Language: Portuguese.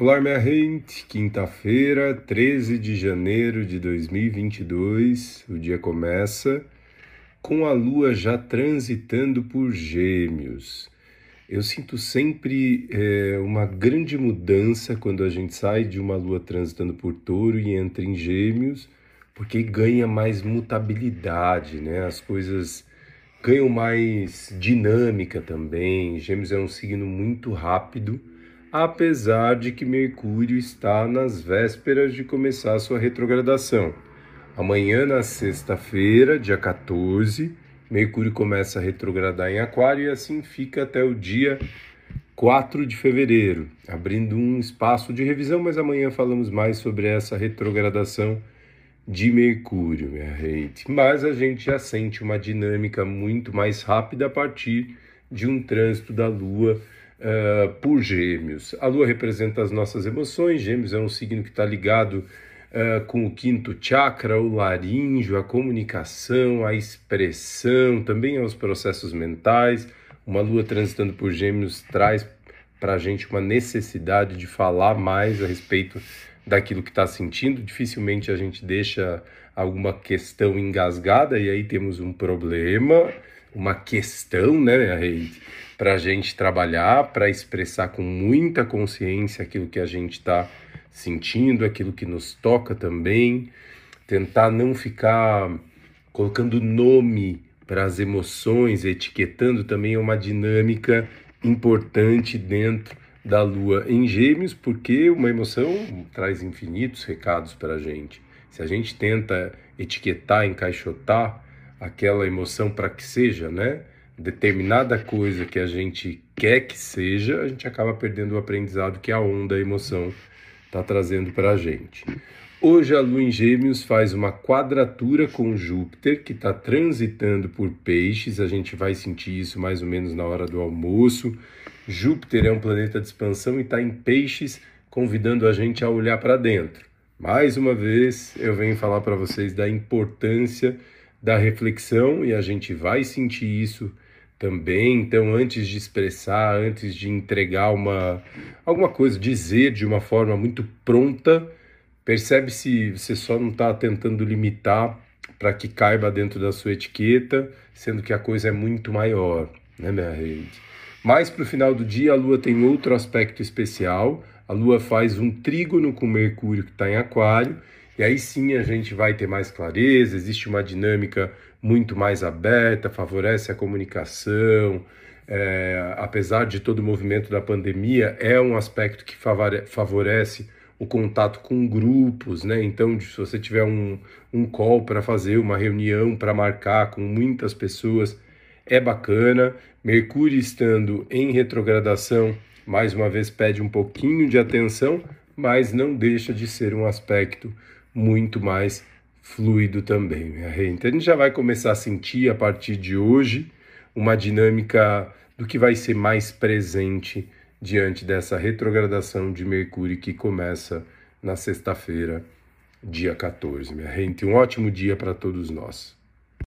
Olá, minha gente. Quinta-feira, 13 de janeiro de 2022. O dia começa com a lua já transitando por Gêmeos. Eu sinto sempre é, uma grande mudança quando a gente sai de uma lua transitando por Touro e entra em Gêmeos, porque ganha mais mutabilidade, né? As coisas ganham mais dinâmica também. Gêmeos é um signo muito rápido apesar de que Mercúrio está nas vésperas de começar sua retrogradação. Amanhã, na sexta-feira, dia 14, Mercúrio começa a retrogradar em Aquário e assim fica até o dia 4 de fevereiro, abrindo um espaço de revisão, mas amanhã falamos mais sobre essa retrogradação de Mercúrio, minha gente. Mas a gente já sente uma dinâmica muito mais rápida a partir de um trânsito da Lua uh, por Gêmeos. A Lua representa as nossas emoções, Gêmeos é um signo que está ligado uh, com o quinto chakra, o laríngeo, a comunicação, a expressão, também aos processos mentais. Uma Lua transitando por Gêmeos traz para a gente uma necessidade de falar mais a respeito daquilo que está sentindo. Dificilmente a gente deixa alguma questão engasgada e aí temos um problema, uma questão, né, para a gente trabalhar, para expressar com muita consciência aquilo que a gente está sentindo, aquilo que nos toca também, tentar não ficar colocando nome para as emoções, etiquetando também uma dinâmica importante dentro da lua em Gêmeos, porque uma emoção traz infinitos recados para a gente. Se a gente tenta etiquetar, encaixotar aquela emoção para que seja, né? determinada coisa que a gente quer que seja, a gente acaba perdendo o aprendizado que a onda, a emoção está trazendo para a gente. Hoje a Lua em Gêmeos faz uma quadratura com Júpiter, que está transitando por peixes, a gente vai sentir isso mais ou menos na hora do almoço. Júpiter é um planeta de expansão e está em peixes, convidando a gente a olhar para dentro. Mais uma vez, eu venho falar para vocês da importância da reflexão e a gente vai sentir isso também. Então, antes de expressar, antes de entregar uma alguma coisa, dizer de uma forma muito pronta, percebe se você só não está tentando limitar para que caiba dentro da sua etiqueta, sendo que a coisa é muito maior, né, minha rede? Mais para o final do dia, a Lua tem outro aspecto especial. A Lua faz um trígono com Mercúrio que está em Aquário e aí sim a gente vai ter mais clareza, existe uma dinâmica muito mais aberta, favorece a comunicação. É, apesar de todo o movimento da pandemia, é um aspecto que favorece o contato com grupos, né? Então, se você tiver um, um call para fazer, uma reunião para marcar com muitas pessoas, é bacana. Mercúrio estando em retrogradação, mais uma vez pede um pouquinho de atenção, mas não deixa de ser um aspecto muito mais fluido também. Então a gente já vai começar a sentir a partir de hoje uma dinâmica do que vai ser mais presente diante dessa retrogradação de Mercúrio que começa na sexta-feira, dia 14. Minha gente, um ótimo dia para todos nós.